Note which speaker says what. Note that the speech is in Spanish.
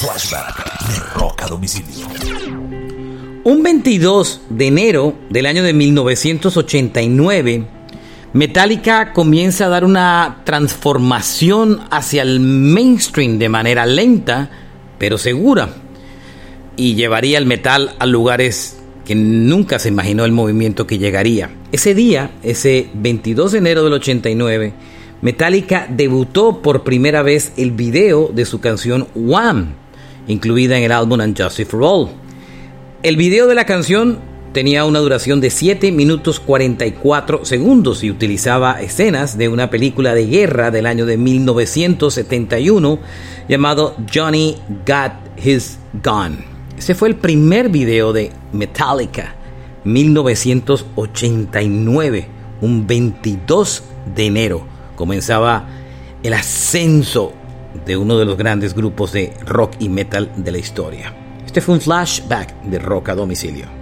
Speaker 1: Flashback de Rock a Domicilio.
Speaker 2: Un 22 de enero del año de 1989, Metallica comienza a dar una transformación hacia el mainstream de manera lenta, pero segura, y llevaría el metal a lugares que nunca se imaginó el movimiento que llegaría. Ese día, ese 22 de enero del 89, Metallica debutó por primera vez el video de su canción Wham, incluida en el álbum And Justice for. El video de la canción tenía una duración de 7 minutos 44 segundos y utilizaba escenas de una película de guerra del año de 1971 llamado Johnny Got His Gun. Ese fue el primer video de Metallica, 1989, un 22 de enero. Comenzaba el ascenso de uno de los grandes grupos de rock y metal de la historia. Este fue un flashback de rock a domicilio.